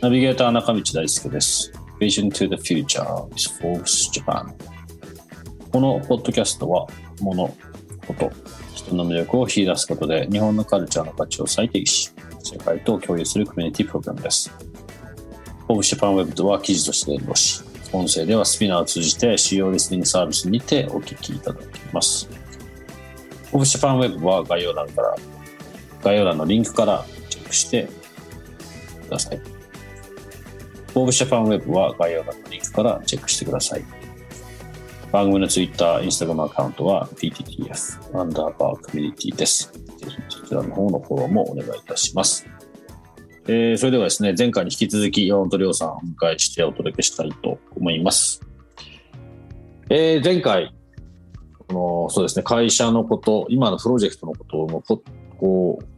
ナビゲーター中道大輔です。Vision to the Future is Forbes Japan。このポッドキャストは、物、こと、人の魅力を引き出すことで、日本のカルチャーの価値を再定義し、世界と共有するコミュニティプログラムです。Forbes Japan Web とは記事として連動し、音声ではスピナーを通じて主要リスニングサービスにてお聞きいただきます。Forbes Japan Web は概要欄から、概要欄のリンクからチェックしてください。フォーブジャパンウェブは概要欄のリンクからチェックしてください。番組のツイッター、インスタグラムアカウントは PTTF アンダーバーコミュニティです。ぜひそちらの方のフォローもお願いいたします。えー、それではですね、前回に引き続き山本亮さんをお迎えしてお届けしたいと思います。えー、前回、このそうですね、会社のこと、今のプロジェクトのことをこう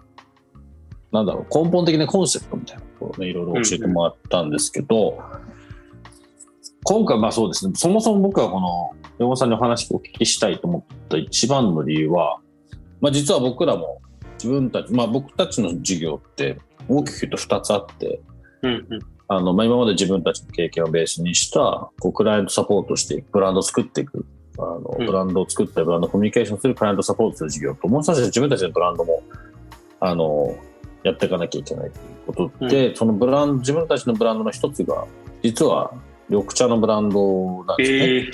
なんだろう、根本的なコンセプトみたいなことをね、いろいろ教えてもらったんですけど、うんうん、今回まあそうですね、そもそも僕はこの、山本さんにお話をお聞きしたいと思った一番の理由は、まあ実は僕らも自分たち、まあ僕たちの授業って大きく言うと2つあって、うんうん。あのまあ、今まで自分たちの経験をベースにしたこうクライアントサポートしてブランドを作っていくあの、ブランドを作ったりブランドコミュニケーションするクライアントサポートする事業ともう一つ自分たちのブランドもあのやっていかなきゃいけないということで、うん、そのブランド、自分たちのブランドの一つが、実は緑茶のブランドなんですね。え。ー、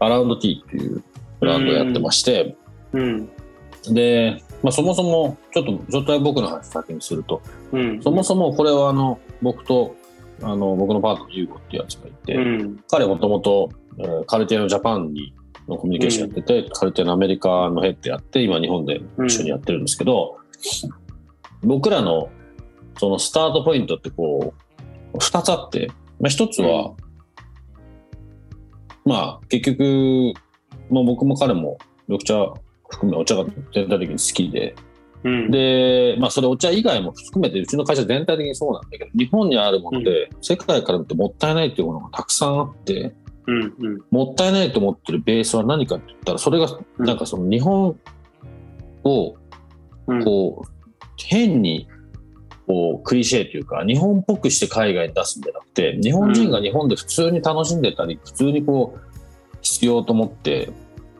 アラウンドティーっていうブランドをやってまして、うん、で、まあ、そもそも、ちょっと状態僕の話先にすると、うん、そもそもこれはあの僕とあの僕のパートのユーゴっていうやつがいて、うん、彼もともとカルティアのジャパンにのコミュニケーションやってて、うん、カルティアのアメリカのヘッドやって今日本で一緒にやってるんですけど、僕らのそのスタートポイントってこう、二つあって、まあ、一つは、うん、まあ結局、まあ、僕も彼も緑茶含めお茶が全体的に好きで、うん、で、まあそれお茶以外も含めてうちの会社全体的にそうなんだけど、日本にあるもので、世界から見てもったいないっていうものがたくさんあって、うんうん、もったいないと思ってるベースは何かって言ったら、それがなんかその日本をこう、変にこうクリシェというか日本っぽくして海外に出すんじゃなくて日本人が日本で普通に楽しんでたり、普通にこう必要と思って、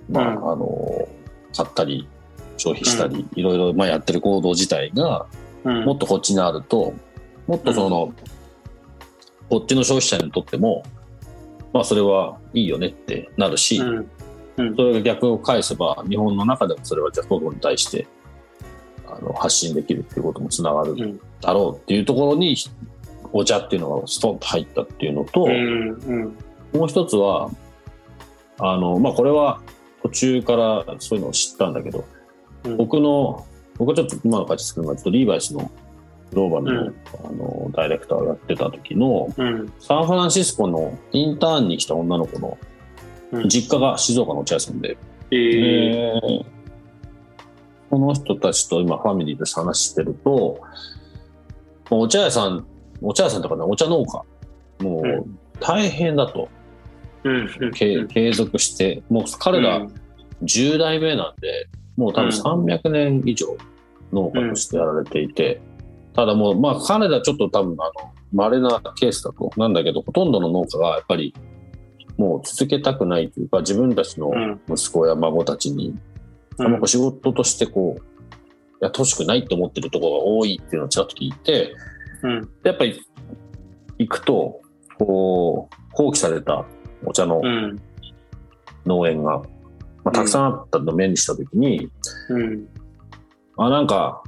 まあ、あの買ったり消費したり、いろいろまあやってる行動自体が、もっとこっちにあるともっとその、こっちの消費者にとってもまあそれはいいよねってなるし、それが逆を返せば日本の中でもそれはじゃあ外に対してあの発信できるっていうこともつながるだろうっていうところに、お茶っていうのがストンと入ったっていうのと、もう一つはあの、まあ、これは途中からそういうのを知ったんだけど、うん、僕の僕はちょっと今の会社作るのはちょっとリーバイスのグローバルの,、あのダイレクターをやってた時の、サンフランシスコのインターンに来た女の子の実家が静岡のお茶屋さんで、えー、この人たちと今ファミリーで話してると、お茶屋さん、お茶屋さんとかね、お茶農家、もう大変だと。うん、継続して、もう彼ら10代目なんで、もう多分300年以上農家としてやられていて、ただもう、まあ彼らちょっと多分あの、稀なケースだと、なんだけど、ほとんどの農家がやっぱり、もう続けたくないというか、自分たちの息子や孫たちにあん。ま仕事としてこう、やってほしくないと思ってるところが多いっていうのをちらっと聞いて、うん、やっぱり行くと、こう、放棄されたお茶の農園が、まあ、たくさんあったのを目にしたときに、うん、あ、なんか、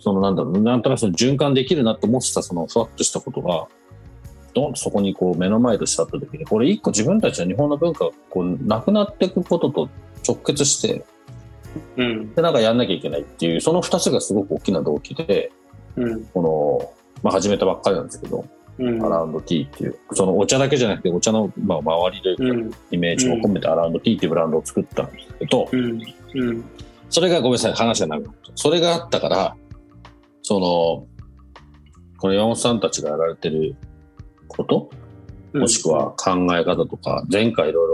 そのなんだろう、なんとなくその循環できるなと思ってたそのふわっとしたことが、どんとそこにこう目の前としてあったときに、これ一個自分たちの日本の文化がこうなくなっていくことと直結して、うん、でなんかやんなきゃいけないっていうその2つがすごく大きな動機で、うん、この、まあ、始めたばっかりなんですけど、うん、アラウンドティーっていう。そのお茶だけじゃなくてお茶の、まあ、周りというか、イメージも込めてアラウンドティーっていうブランドを作ったんですけど、それがごめんなさい話がなくなった。それがあったからそのこの山本さんたちがやられてることもしくは考え方とか、前回いろい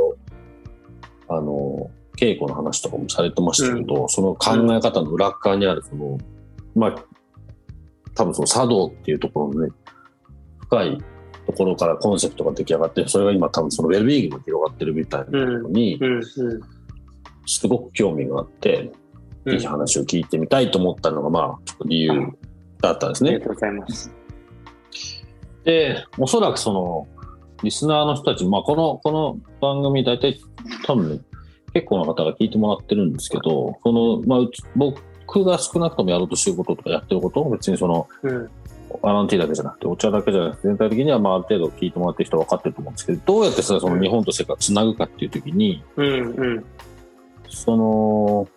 ろ、あの、稽古の話とかもされてましたけど、うん、その考え方の裏側にある、その、まあ、多分その茶道っていうところのね、深いところからコンセプトが出来上がって、それが今多分そのウェルビーイングが広がってるみたいなのに、すごく興味があって、ぜひ話を聞いてみたいと思ったのが、まあ、理由だったんですね。ありがとうございます。で、おそらくその、リスナーの人たち、まあ、この、この番組、大体、多分ね、結構な方が聞いてもらってるんですけど、その、まあ、僕が少なくともやろうとしてることとかやってること別にその、うん、アランティーだけじゃなくて、お茶だけじゃなくて、全体的にはまあある程度聞いてもらってる人は分かってると思うんですけど、どうやってその日本と世界をつなぐかっていうときに、うんうん、その、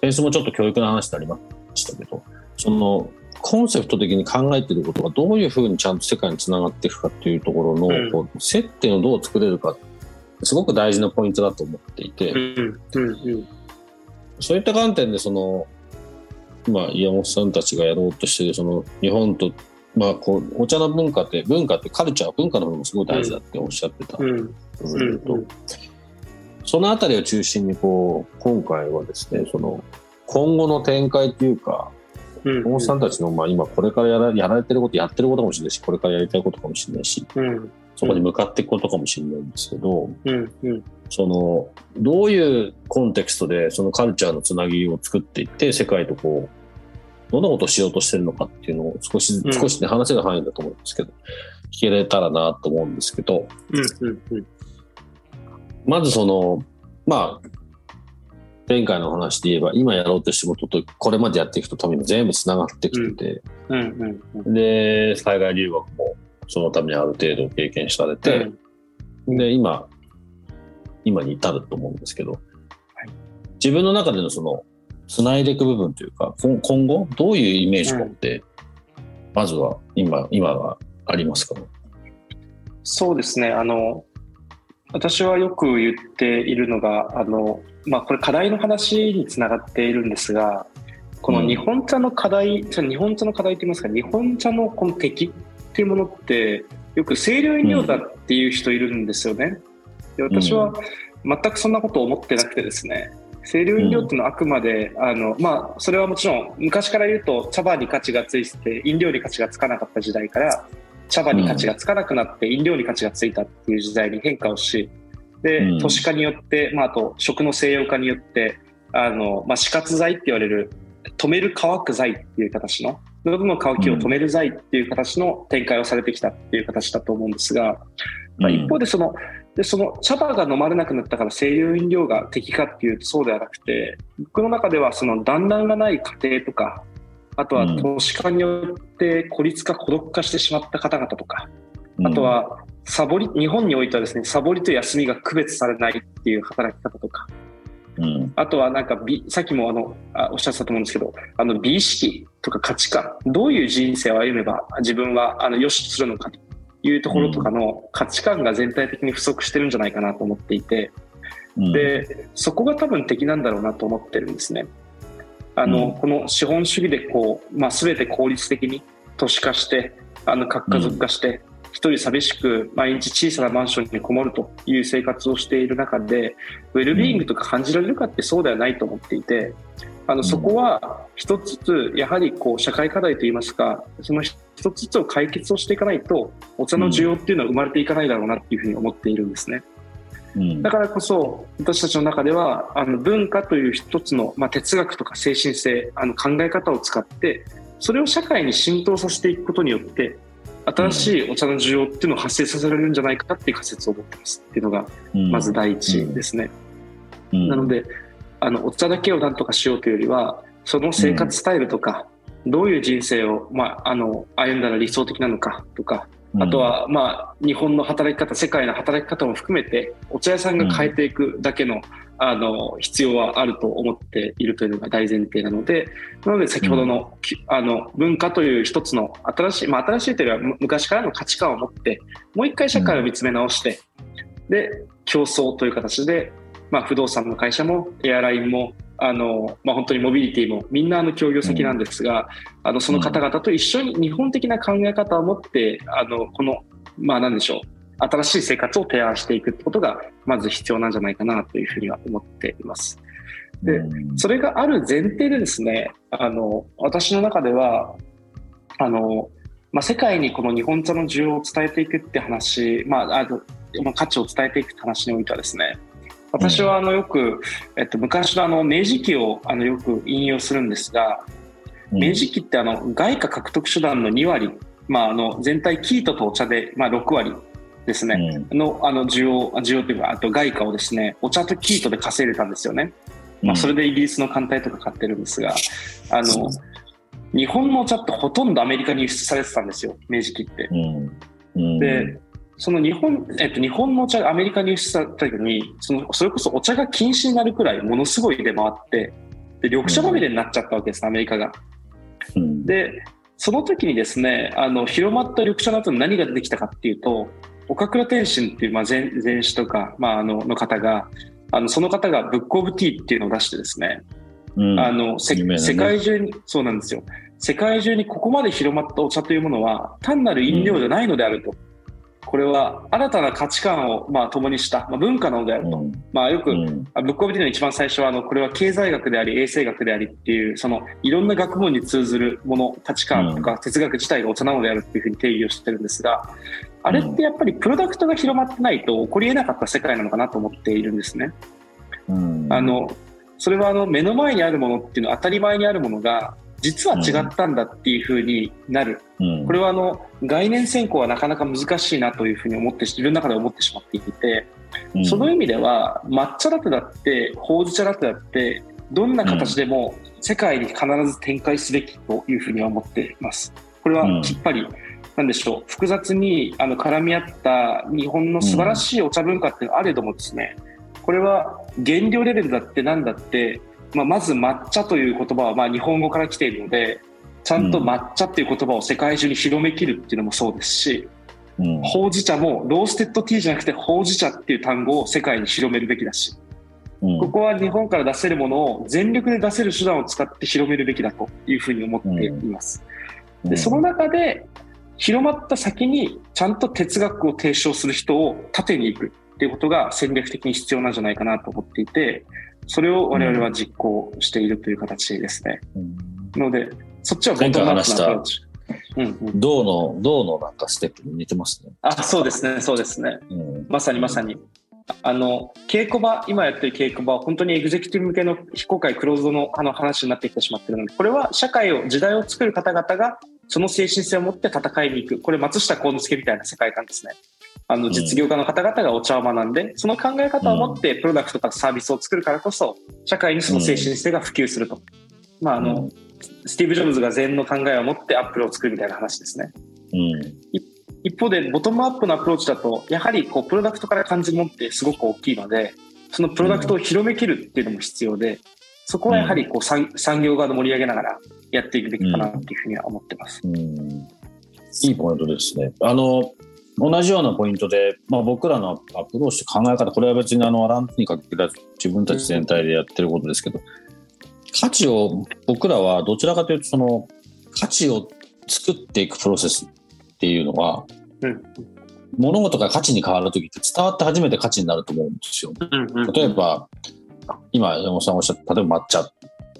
先週もちょっと教育の話になりましたけど、その、コンセプト的に考えてることがどういうふうにちゃんと世界につながっていくかっていうところの、うん、こう接点をどう作れるかすごく大事なポイントだと思っていて、うんうん、そういった観点でその今岩本さんたちがやろうとしているその日本と、まあ、こうお茶の文化って文化ってカルチャー文化の方もすごい大事だっておっしゃってたそのあたりを中心にこう今回はですねその今後の展開というか大本さんたちの、まあ、今これからやらやられてることやってることかもしれないしこれからやりたいことかもしれないし、うん、そこに向かっていくことかもしれないんですけど、うんうん、そのどういうコンテクストでそのカルチャーのつなぎを作っていって世界とこうどんなことをしようとしてるのかっていうのを少し、少しね話せる範囲だと思うんですけど聞けれたらなと思うんですけど、まずそのまあ前回の話で言えば今やろうとしてることとこれまでやっていくと多分全部つながってきてて、うんうんうん、で海外留学もそのためにある程度経験されて、うん、で今今に至ると思うんですけど、はい、自分の中でのそのつないでいく部分というか今後どういうイメージを持って、まずは今今はありますか、そうですね。あの私はよく言っているのがあのまあ、これ課題の話につながっているんですがこの日本茶の課題、うん、日本茶の課題といいますか日本茶のこの敵っていうものってよく清涼飲料だっていう人いるんですよね。で私は全くそんなことを思ってなくてですね。清涼飲料っていうのはあくまで、あのまあ、それはもちろん昔から言うと茶葉に価値がついて飲料に価値がつかなかった時代から茶葉に価値がつかなくなって飲料に価値がついたっていう時代に変化をしで、うん、都市化によって、まあ、あと食の西洋化によってあの、まあ、死活剤って言われる止める乾く剤っていう形の喉の渇きを止める剤っていう形の展開をされてきたっていう形だと思うんですが、まあ、一方でそのでその茶葉が飲まれなくなったから清涼飲料が適かっていうとそうではなくて僕の中ではその団らんがない家庭とかあとは都市化によって孤立化孤独化してしまった方々とかあとはサボり、日本においてはですね、サボりと休みが区別されないっていう働き方とか、うん、あとはなんか美、さっきもあのあおっしゃってたと思うんですけど、あの美意識とか価値観、どういう人生を歩めば自分はあの良しとするのかというところとかの価値観が全体的に不足してるんじゃないかなと思っていて、うん、で、そこが多分敵なんだろうなと思ってるんですね。あの、うん、この資本主義でこう、まあ、全て効率的に都市化して、あの核家族化して、一人寂しく毎日小さなマンションにこもるという生活をしている中でウェルビーイングとか感じられるかってそうではないと思っていてあのそこは一つずつやはりこう社会課題といいますかその一つずつを解決をしていかないとお茶の需要っていうのは生まれていかないだろうなっていうふうに思っているんですね。だからこそ私たちの中ではあの文化という一つの、まあ、哲学とか精神性あの考え方を使ってそれを社会に浸透させていくことによって新しいお茶の需要っていうのを発生させられるんじゃないかっていう仮説を持ってますっていうのがまず第一ですね。なのであのお茶だけを何とかしようというよりはその生活スタイルとか、どういう人生を、まあ、あの歩んだら理想的なのかとか、あとは、まあ、日本の働き方、世界の働き方も含めて、お茶屋さんが変えていくだけの、うん、あの、必要はあると思っているというのが大前提なので、なので先ほどの、うん、あの、文化という一つの新しい、まあ、新しいというよりは昔からの価値観を持って、もう一回社会を見つめ直して、うん、で、競争という形で、まあ、不動産の会社もエアラインもあの、まあ、本当にモビリティもみんなあの協業先なんですが、うん、あのその方々と一緒に日本的な考え方を持ってあのこの、まあ、何でしょう新しい生活を提案していくことがまず必要なんじゃないかなというふうには思っています。で、それがある前提でですね、あの私の中ではあの、まあ、世界にこの日本茶の需要を伝えていくって話、まあ、あの価値を伝えていくって話においてはですね、私はあのよく、えっと、昔のあの明治期をあのよく引用するんですが、明治期ってあの外貨獲得手段の2割、まあ、あの全体生糸とお茶で、まあ、6割ですね、のあの需要需要というかあと外貨をですねお茶と生糸で稼いでたんですよね、まあ、それでイギリスの艦隊とか買ってるんですがあの日本のお茶ってほとんどアメリカに輸出されてたんですよ明治期って。でその日本、えっと、日本のお茶がアメリカに輸出された時にそのそれこそお茶が禁止になるくらいものすごい出回ってで緑茶まみれになっちゃったわけです、アメリカが。うん、でその時にですねあの広まった緑茶の後に何が出てきたかっていうと岡倉天心っていう、まあ前、前史とか、まあ、あのの方があのその方がブック・オブ・ティーっていうのを出してですね、うん、あの、ね、世界中にそうなんですよ世界中にここまで広まったお茶というものは単なる飲料じゃないのであると。うんこれは新たな価値観をまあ共にした、まあ、文化なのであると、うん、まあ、よく、うん、ブックオブディの一番最初はあのこれは経済学であり衛生学でありっていうそのいろんな学問に通ずるもの価値観とか哲学自体がお茶なのであるっていうふうに定義をしてるんですがあれってやっぱりプロダクトが広まってないと起こりえなかった世界なのかなと思っているんですね。うん、あのそれはあの目の前にあるものっていうのは当たり前にあるものが実は違ったんだっていうふうになる、うん、これはあの概念選考はなかなか難しいなというふうに思って自分の中で思ってしまっていて、うん、その意味では抹茶ラテだってほうじ茶ラテだってどんな形でも世界に必ず展開すべきというふうには思っています。これはきっぱり、なんでしょう。複雑にあの絡み合った日本の素晴らしいお茶文化ってあれどもですねこれは原料レベルだって何だってまあ、まず抹茶という言葉はまあ日本語から来ているのでちゃんと抹茶っていう言葉を世界中に広めきるっていうのもそうですし、うん、ほうじ茶もローステッドティーじゃなくてほうじ茶っていう単語を世界に広めるべきだし、うん、ここは日本から出せるものを全力で出せる手段を使って広めるべきだというふうに思っています。でその中で広まった先にちゃんと哲学を提唱する人を縦に行くっていうことが戦略的に必要なんじゃないかなと思っていて、それを我々は実行しているという形ですね。うん、ので、そっちは前回話した銅の、銅のなんかステップに似てますね。あ、そうですね、そうですね。うん、まさにまさに。あの、稽古場、今やってる稽古場は本当にエグゼクティブ向けの非公開クローズドのあの話になってきてしまってるので、これは社会を、時代を作る方々がその精神性を持って戦いに行く。これ松下幸之助みたいな世界観ですね。あの実業家の方々がお茶を学んで、その考え方を持ってプロダクトとかサービスを作るからこそ、社会にその精神性が普及すると。まあ、あの、スティーブ・ジョブズが禅の考えを持ってアップルを作るみたいな話ですね。うん、一方で、ボトムアップのアプローチだと、やはりこうプロダクトから感じるものってすごく大きいので、そのプロダクトを広めきるっていうのも必要で、そこはやはりこう産産業側で盛り上げながらやっていくべきかなっていうふうには思ってます。うん、いいポイントですね。あの同じようなポイントで、まあ、僕らのアプローチ考え方これは別にあのアランプにかけら自分たち全体でやってることですけど価値を僕らはどちらかというとその価値を作っていくプロセスっていうのは、うん、物事が価値に変わる時って伝わって初めて価値になると思うんですよ。例えば今山本さんおっしゃった例えば抹茶っ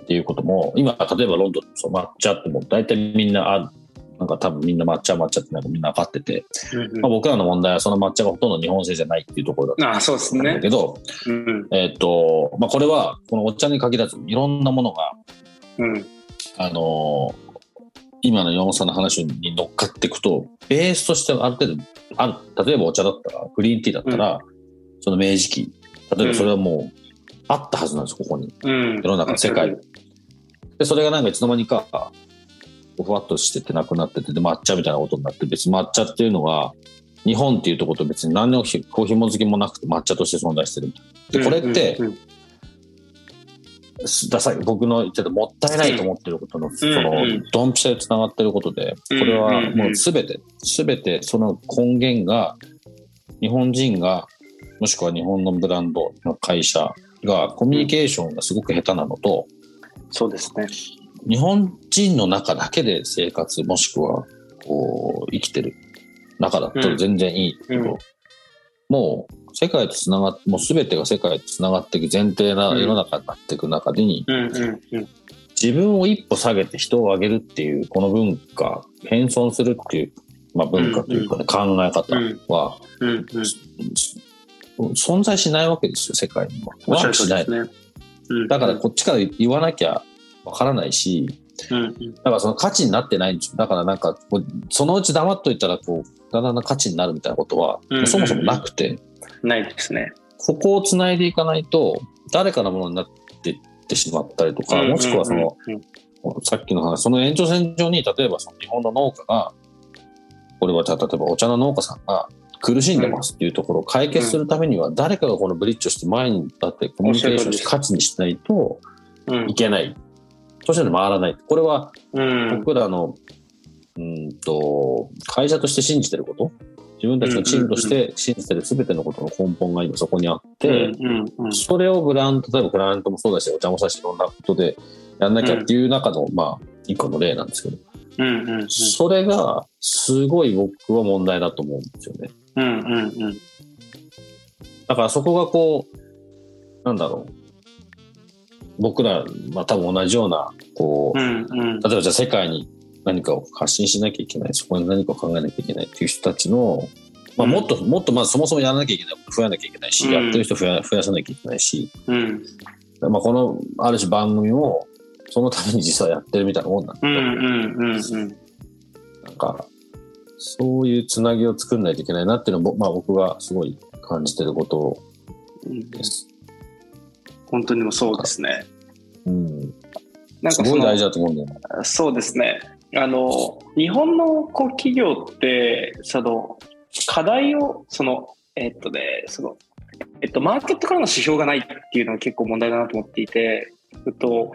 ていうことも今例えばロンドンの抹茶ってもう大体みんなあなんか多分みんな抹茶抹茶ってなんかみんな分かってて、うんうん、まあ、僕らの問題はその抹茶がほとんど日本製じゃないっていうところだったんだけど、うん、えっ、ー、と、まあ、これはこのお茶に限らずいろんなものが、うん、あの今の山本さんの話に乗っかっていくとベースとしてある程度ある例えばお茶だったらグリーンティーだったら、その明治期例えばそれはもうあったはずなんですここに、世の中世界。でそれがなんかいつの間にかふわっとしててなくなっててで抹茶みたいなことになって別に抹茶っていうのは日本っていうところと別に何のひこう紐付きもなくて抹茶として存在してるみたいな。でこれって、僕の言ってたもったいないと思ってることの、そのうんドンピシャでつながってることでこれはもう全て全てその根源が日本人がもしくは日本のブランドの会社がコミュニケーションがすごく下手なのとそうですね。日本人の中だけで生活もしくはこう生きてる中だったら全然いいけど、うんもう世界とつながってもう全てが世界とつながっていく前提な世の中になっていく中に、うんうんうん。自分を一歩下げて人を上げるっていうこの文化謙遜するっていう、まあ、文化というかね、考え方は、うんうん。存在しないわけですよ世界には。おっしない。うんだからこっちから言わなきゃわからないしうんうん。だからその価値になってないんですよ。だからなんかそのうち黙っといたらこうだんだん価値になるみたいなことは、うんそもそもなくて。ないですね。ここをつないでいかないと誰かのものになっていってしまったりとか、もしくはその、うんうんさっきの話、その延長線上に、例えばその日本の農家が、これはじゃあ例えばお茶の農家さんが苦しんでますっていうところを解決するためには、誰かがこのブリッジをして前に立ってコミュニケーションして価値にしないとうん。いけない。そして回らない。これはうん。僕らの、うんと、会社として信じてること、自分たちのチームとして信じてる全てのことの根本が今そこにあって、うんうんそれをブランド、例えばクラントもそうだし、お茶もさしいろんなことでやんなきゃっていう中の、まあ、一個の例なんですけど、うんうんうん。それがすごい僕は問題だと思うんですよね。うんうんうん。だからそこがこう、なんだろう。僕ら、まあ多分同じような、こう、うんうん。例えばじゃあ世界に何かを発信しなきゃいけない、そこに何かを考えなきゃいけないっていう人たちの、まあ、うん。もっと、もっとまずそもそもやらなきゃいけない増やなきゃいけないし、うん。やってる人増や増やさなきゃいけないし、うん。まあ、このある種番組をそのために実はやってるみたいなもんなんだ。けど、うんうんうんうん。なんかそういうつなぎを作んないといけないなっていうのも、まあ、僕がすごい感じてることうんです。本当にもそうですね。うん、なんかすごい大事だと思うんだよね。そうですね。あの日本のこう企業ってその課題をそのえっとねそのえっとマーケットからの指標がないっていうのは結構問題だなと思っていて、えっと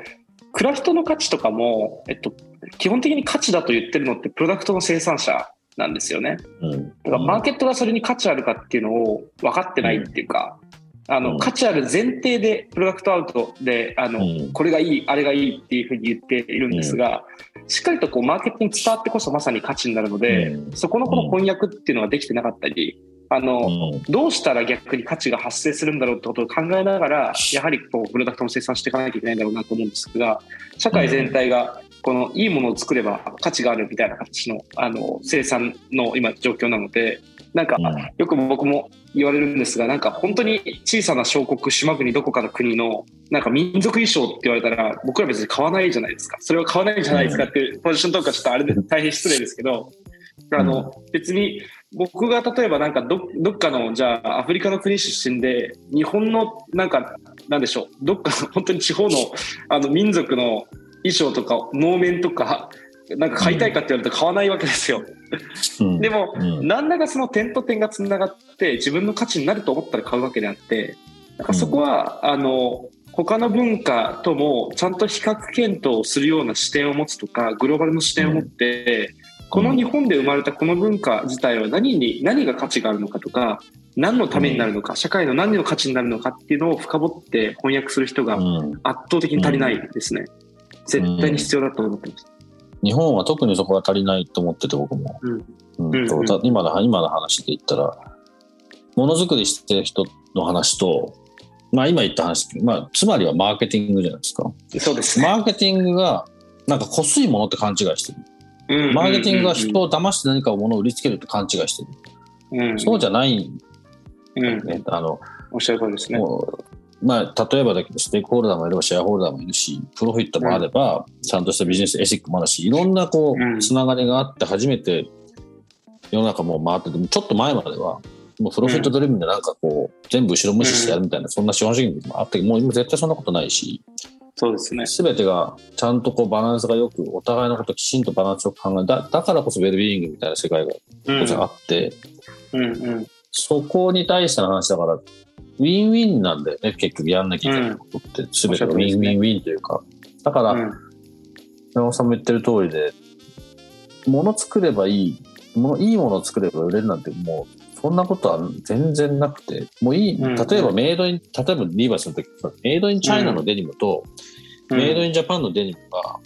クラフトの価値とかもえっと基本的に価値だと言ってるのってプロダクトの生産者なんですよね。うん、だからマーケットがそれに価値あるかっていうのを分かってないっていうか、あうん。の価値ある前提でプロダクトアウトであの、うん。これがいいあれがいいっていうふうに言っているんですが、しっかりとこうマーケットに伝わってこそまさに価値になるので、うん。そこのこの翻訳っていうのができてなかったりあの、うん。どうしたら逆に価値が発生するんだろうってことを考えながらやはりこうプロダクトも生産していかなきゃいけないんだろうなと思うんですが社会全体がこのいいものを作れば価値があるみたいな形のあの生産の今状況なのでなんかうん。よく僕も言われるんですがなんか本当に小さな小国島国どこかの国のなんか民族衣装って言われたら僕ら別に買わないじゃないですか。それは買わないじゃないですかっていうポジションとかちょっとあれで大変失礼ですけど。あの別に僕が例えばなんかどどっかのじゃあアフリカの国出身で日本のなんかなんでしょうどっかの 本当に地方のあの民族の衣装とか能面とかなんか買いたいかって言われると買わないわけですよ。うん。でも、うん。何らかその点と点がつながって自分の価値になると思ったら買うわけであってなんかそこは、あの他の文化ともちゃんと比較検討をするような視点を持つとかグローバルの視点を持って、この日本で生まれたこの文化自体は何に何が価値があるのかとか何のためになるのか、社会の何の価値になるのかっていうのを深掘って翻訳する人がうん。圧倒的に足りないですね。絶対に必要だと思ってます。日本は特にそこが足りないと思ってて僕も、うん。うんとうんた今の今の話で言ったらものづくりしてる人の話と、まあ、今言った話、まあ、つまりはマーケティングじゃないですか。そうですね。マーケティングがなんかこすいものって勘違いしてる。マーケティングが人を騙して何かを物を売りつけるって勘違いしてる、うん、そうじゃないんうん、うん。ねあのおっしゃる通りですね。まあ、例えばだけど、ステークホルダーもいれば、シェアホルダーもいるし、プロフィットもあれば、ちゃんとしたビジネスエシックもあるし、いろんなこうつながりがあって、初めて世の中もう回ってて、ちょっと前までは、もうプロフィットドリブンでなんかこう、全部後ろ無視してやるみたいな、そんな資本主義もあったけど、もう今絶対そんなことないし、そうですね。全てがちゃんとこうバランスがよく、お互いのこときちんとバランスを考えだ、だからこそウェルビーイングみたいな世界があって、うんうんうん、そこに対しての話だから、ウィンウィンなんだよね、結局やんなきゃいけないことって、全てがウィンウィンウィンというか。だから、山本さんも言ってる通りで、物作ればいい、ものいいものを作れば売れるなんてもう、そんなことは全然なくて、もういい、例えば made in、例えばリーバイスの時メイドインチャイナのデニムと、メイドインジャパンのデニムが、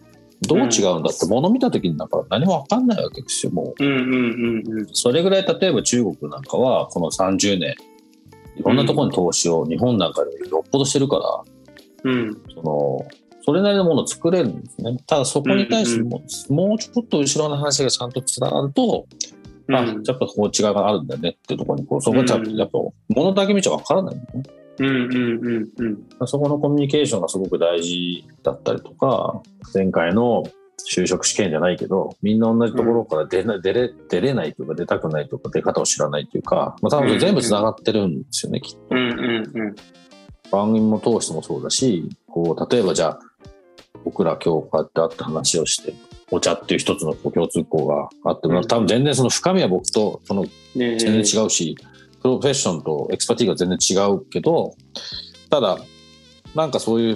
どう違うんだって、物見た時になんか何も分かんないわけですよ、もう。それぐらい、例えば中国なんかは、この30年、いろんなところに投資を日本なんかでよっぽどしてるから、うん、そのそれなりのものを作れるんですね。ただそこに対しても,、もうちょっと後ろの話がちゃんとつながると、うん、あ、やっぱこう違いがあるんだよねっていうところに、こうそこはやっぱ、やっぱ物だけ見ちゃわからないんだよね。うんうんうんうん、そこのコミュニケーションがすごく大事だったりとか、前回の就職試験じゃないけど、みんな同じところから出な、うん、出れ出れないとか出たくないとか出方を知らないというか、まあ、多分全部つながってるんですよね、きっと。うんうんうん、番組も通してもそうだし、こう例えばじゃあ僕ら今日こうやって会って話をして、お茶っていう一つの共通項があって、まあ、多分全然その深みは僕とその全然違うし、 profession と expertise が全然違うけど、ただ、なんかそういう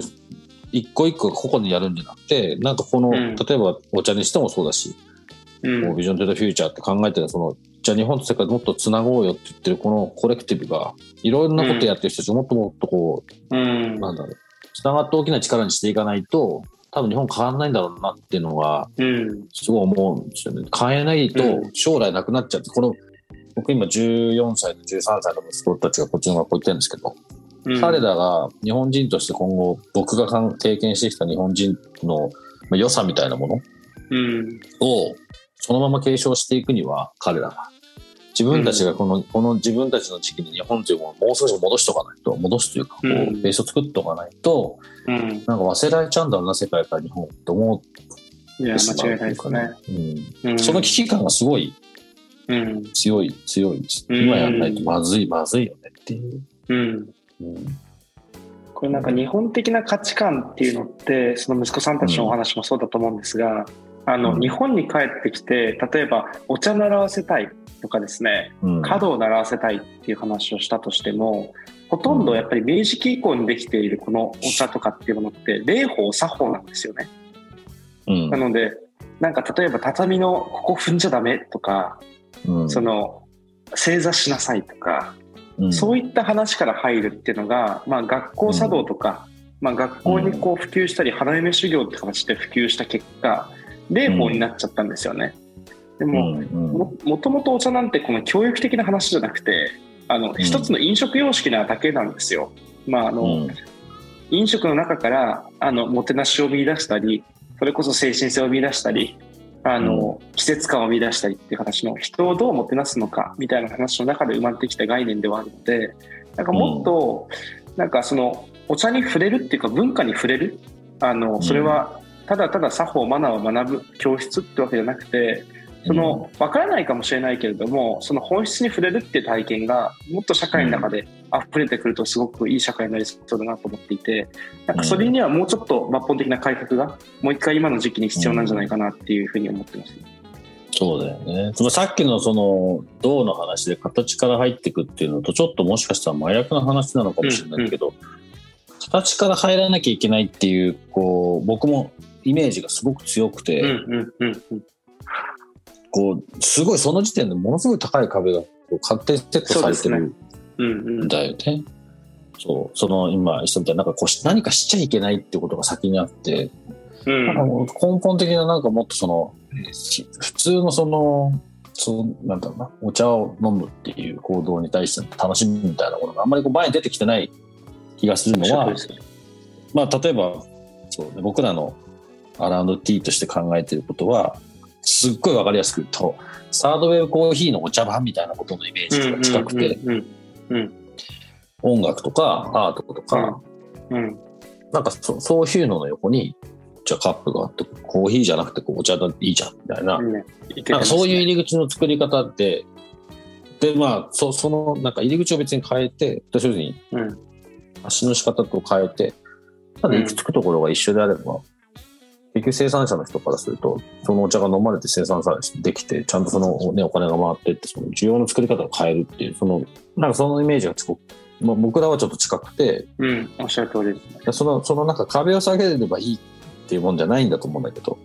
一個一個個々にやるんじゃなくて、なんかこの、例えばお茶にしてもそうだし、う Vision to the Future って考えてるその、じゃあ日本と世界でもっとつなごうよって言ってるこの collective が、いろんなことやってる人たちをもっともっとこう、うん、なんだろう、つながって大きな力にしていかないと、多分日本変わらないんだろうなっていうのは、すごい思うんですよね。変えないと将来なくなっちゃって、この、僕今14歳と13歳の息子たちがこっちの学校行ってるんですけど、うん、彼らが日本人として今後僕が経験してきた日本人の良さみたいなものをそのまま継承していくには彼らが。自分たちがこの、うん、この自分たちの時期に日本というものをもう少し戻しとかないと、戻すというか、こう、ベースを作っておかないと、うん、なんか忘れられちゃうんだろうな、世界から日本って思っていや、間違いないですね。うん。その危機感がすごい強い、強い。です。今やらないとまずい、まずいよねっていう。うん。これなんか日本的な価値観っていうのって、その息子さんたちのお話もそうだと思うんですが、あの、日本に帰ってきて、例えばお茶習わせたいとかですね、華道を習わせたいっていう話をしたとしても、ほとんどやっぱり明治期以降にできているこのお茶とかっていうものって礼法作法なんですよね。うん、なのでなんか例えば畳のここ踏んじゃダメとか、うん、その正座しなさいとか、うん、そういった話から入るっていうのが、まあ、学校茶道とか、まあ、学校にこう普及したり花嫁修行って形で普及した結果礼法になっちゃったんですよね。でも、ももともとお茶なんてこの教育的な話じゃなくてあの、一つの飲食様式なだけなんですよ。まああの飲食の中からあのもてなしを見出したりそれこそ精神性を見出したりあの、季節感を見出したりっていう話の人をどうもてなすのかみたいな話の中で生まれてきた概念ではあるのでなんかもっと、なんかそのお茶に触れるっていうか文化に触れる？あのそれはただただ作法マナーを学ぶ教室ってわけじゃなくてその分からないかもしれないけれどもその本質に触れるっていう体験がもっと社会の中で溢れてくるとすごくいい社会になりそうだなと思っていてなんかそれにはもうちょっと抜本的な改革がもう一回今の時期に必要なんじゃないかなっていうふうに思ってます。そうだよね。そのさっきのその銅の話で形から入っていくっていうのとちょっともしかしたら麻薬の話なのかもしれないけど、うんうん、形から入らなきゃいけないっていうこう僕もイメージがすごく強くて、こうすごいその時点でものすごい高い壁がこう勝手にセットされてるんだよね。そう。その今人みたいななんかこう何かしちゃいけないってことが先にあって、うん、なんか根本的ななんかもっとその普通のそのそうなんだろうなお茶を飲むっていう行動に対しての楽しみみたいなものがあんまりこう前に出てきてない気がするのは、まあ例えばそう、ね、僕らのアラウンドティーとして考えていることは、すっごいわかりやすく言うと、サードウェブコーヒーのお茶番みたいなことのイメージが近くて、音楽とかアートとか、うん、なんかそそういうのの横に、じゃカップがあって、コーヒーじゃなくてお茶でいいじゃんみたいな、ね、なんかそういう入り口の作り方って、で、まあ、そその、なんか入り口を別に変えて、要するに、足の仕方と変えて、ただ行き着くところが一緒であれば、結局生産者の人からすると、そのお茶が飲まれて生産さできて、ちゃんとその、ね、お金が回ってって、その需要の作り方を変えるっていう、その、なんかそのイメージがすごく、まあ、僕らはちょっと近くて、うん、おっしゃる通りですね。その、そのなんか壁を下げればいいっていうもんじゃないんだと思うんだけど、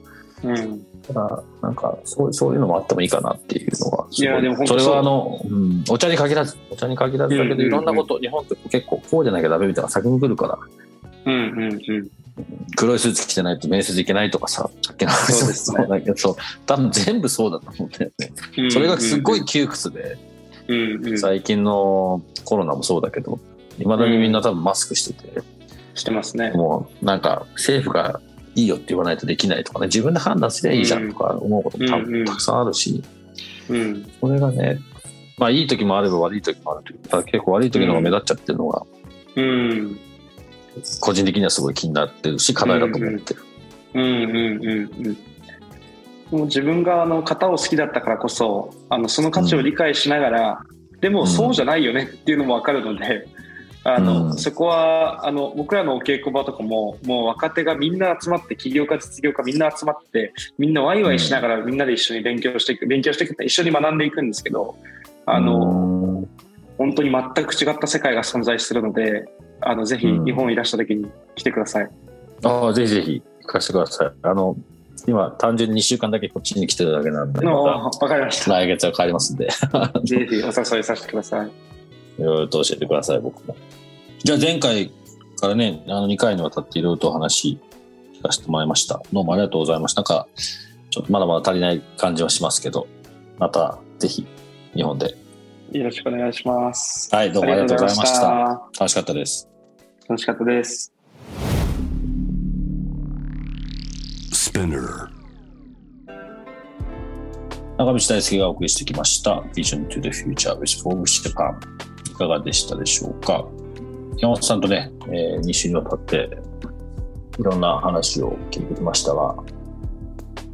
うん。だから、なんか、そうそういうのもあってもいいかなっていうのは。いや、でもそれはあの、うん、お茶に限らず、お茶に限らずだけど、いろんなこと、日本って結構こうじゃなきゃダメみたいな先に来るから、うんうんうん。黒いスーツ着てないと面接行けないとかさ、さっきの話もそうだけど、そう多分全部そうだと思うんだよね。それがすごい窮屈で、うんうん、最近のコロナもそうだけど、いまだにみんな多分マスクしてて、してますね。もうなんか政府がいいよって言わないとできないとかね、自分で判断すりゃいいじゃんとか思うことも多分たくさんあるし、うん、それがね、まあいい時もあれば悪い時もあるただ結構悪い時の方が目立っちゃってるのが、うん、個人的にはすごい気になってるし課題だと思ってる。うんうんうんうんもう自分があの型を好きだったからこそあのその価値を理解しながら、うん、でもそうじゃないよねっていうのも分かるので、あの、うん、そこはあの僕らのお稽古場とかももう若手がみんな集まって起業家実業家みんな集まってみんなワイワイしながらみんなで一緒に勉強していく勉強していく一緒に学んでいくんですけどあの、本当に全く違った世界が存在するのであのぜひ日本いらした時に来てください。うん、ああぜひぜひ行かせてください。あの今単純に2週間だけこっちに来てるだけなんでわかりました来月は帰りますんでぜひお誘いさせてください。いろいろと教えてください僕も。じゃあ前回からねあの2回にわたっていろいろとお話聞かせてもらいました。どうもありがとうございました。なんかちょっとまだまだ足りない感じはしますけどまたぜひ日本でよろしくお願いします。はい、どうもありがとうございました。楽しかったです。楽しかったです。中道大輔がお送りしてきました Vision to the Future with Forbes Japan いかがでしたでしょうか？山本さんとね、えー、2週にわたっていろんな話を聞いてきましたが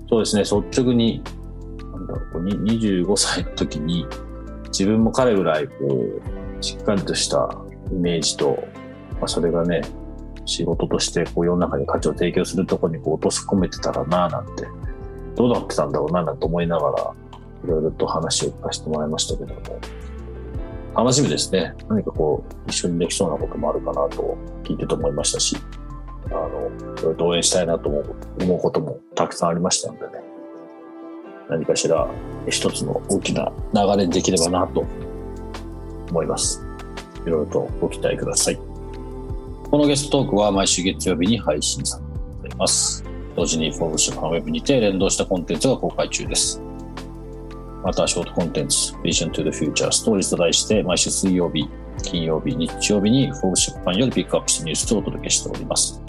そうですね率直になんだろう25歳の時に自分も彼ぐらいこうしっかりとしたイメージと、まあ、それがね仕事としてこう世の中に価値を提供するところにこう落とし込めてたらななんてどうなってたんだろうななんて思いながらいろいろと話を聞かせてもらいましたけども。楽しみですね。何かこう一緒にできそうなこともあるかなと聞いてと思いましたしあのそれと応援したいなと思う思うこともたくさんありましたんでね。何かしら一つの大きな流れにできればなと思います。いろいろとご期待ください。このゲストトークは毎週月曜日に配信されています。同時にフォーブシュファンウェブにて連動したコンテンツが公開中です。また、ショートコンテンツ、Vision to the Future Stories と題して、毎週水曜日、金曜日、日曜日にフォーブ出版よりピックアップしたニュースをお届けしております。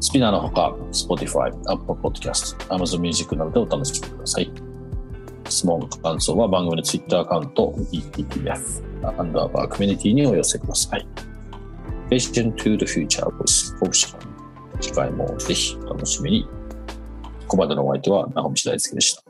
スピナーのほか、Spotify、Apple Podcast、Amazon Music などでお楽しみください。質問、感想は番組の Twitter アカウント、BTTF、アンダーバーコミュニティにお寄せください。Vision to the Future with Function。次回もぜひお楽しみに。ここまでのお相手は長道大輔でした。